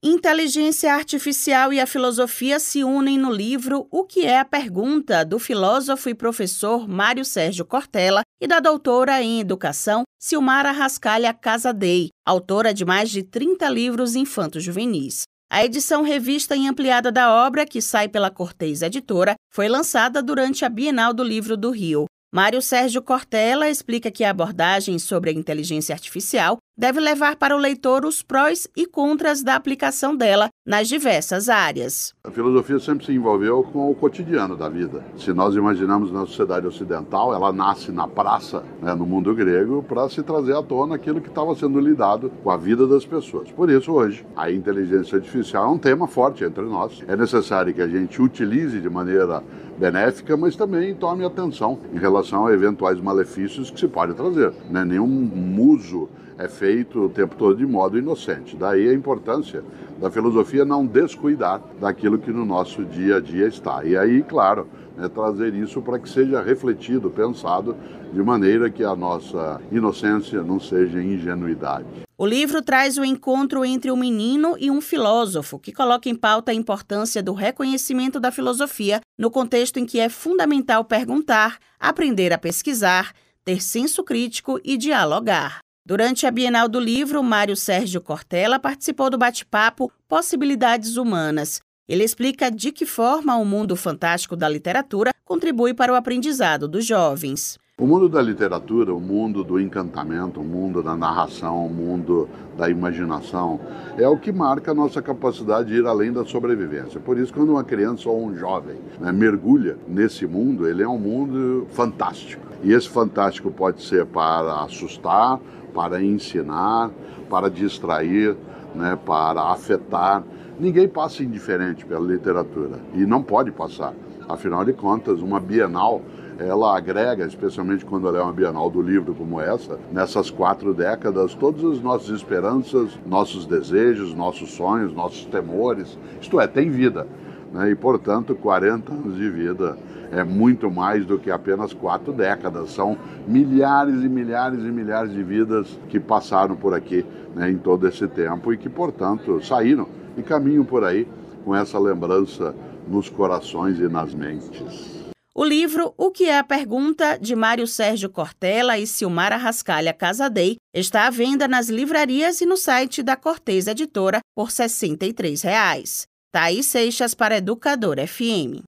Inteligência artificial e a filosofia se unem no livro O que é a Pergunta, do filósofo e professor Mário Sérgio Cortella e da doutora em educação Silmara Rascalha Casadei, autora de mais de 30 livros infanto-juvenis. A edição revista e ampliada da obra, que sai pela Cortez Editora, foi lançada durante a Bienal do Livro do Rio. Mário Sérgio Cortella explica que a abordagem sobre a inteligência artificial deve levar para o leitor os prós e contras da aplicação dela nas diversas áreas. A filosofia sempre se envolveu com o cotidiano da vida. Se nós imaginamos na sociedade ocidental, ela nasce na praça, né, no mundo grego, para se trazer à tona aquilo que estava sendo lidado com a vida das pessoas. Por isso, hoje, a inteligência artificial é um tema forte entre nós. É necessário que a gente utilize de maneira benéfica, mas também tome atenção em relação a eventuais malefícios que se pode trazer. Né? Nenhum uso é feito o tempo todo de modo inocente. Daí a importância da filosofia não descuidar daquilo que no nosso dia a dia está. E aí, claro, né, trazer isso para que seja refletido, pensado, de maneira que a nossa inocência não seja ingenuidade. O livro traz o encontro entre um menino e um filósofo, que coloca em pauta a importância do reconhecimento da filosofia no contexto em que é fundamental perguntar, aprender a pesquisar, ter senso crítico e dialogar. Durante a Bienal do Livro, Mário Sérgio Cortella participou do bate-papo Possibilidades Humanas. Ele explica de que forma o mundo fantástico da literatura contribui para o aprendizado dos jovens. O mundo da literatura, o mundo do encantamento, o mundo da narração, o mundo da imaginação, é o que marca a nossa capacidade de ir além da sobrevivência. Por isso, quando uma criança ou um jovem né, mergulha nesse mundo, ele é um mundo fantástico. E esse fantástico pode ser para assustar, para ensinar, para distrair, né, para afetar. Ninguém passa indiferente pela literatura e não pode passar. Afinal de contas, uma Bienal ela agrega, especialmente quando ela é uma Bienal do livro como essa, nessas quatro décadas, todas as nossas esperanças, nossos desejos, nossos sonhos, nossos temores, isto é, tem vida. Né? E, portanto, 40 anos de vida é muito mais do que apenas quatro décadas. São milhares e milhares e milhares de vidas que passaram por aqui né, em todo esse tempo e que, portanto, saíram e caminham por aí com essa lembrança nos corações e nas mentes. O livro O que é a Pergunta, de Mário Sérgio Cortella e Silmara Rascalha Casadei, está à venda nas livrarias e no site da Cortez Editora por 63 reais. Thaís Seixas para Educador FM.